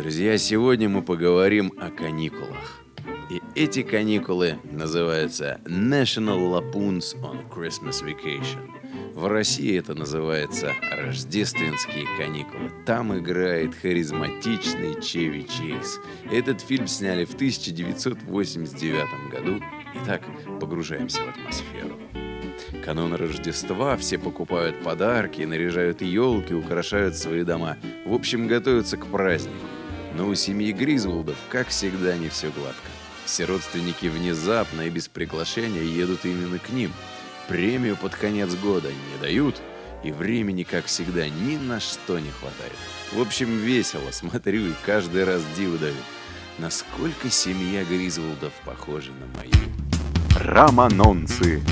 Друзья, сегодня мы поговорим о каникулах. И эти каникулы называются National Lapoons on Christmas Vacation. В России это называется рождественские каникулы. Там играет харизматичный Чеви Чейз. Этот фильм сняли в 1989 году. Итак, погружаемся в атмосферу. Канун Рождества, все покупают подарки, наряжают елки, украшают свои дома. В общем, готовятся к празднику. Но у семьи Гризволдов, как всегда, не все гладко. Все родственники внезапно и без приглашения едут именно к ним. Премию под конец года не дают, и времени, как всегда, ни на что не хватает. В общем, весело, смотрю и каждый раз диву даю. Насколько семья Гризволдов похожа на мою. Романонцы.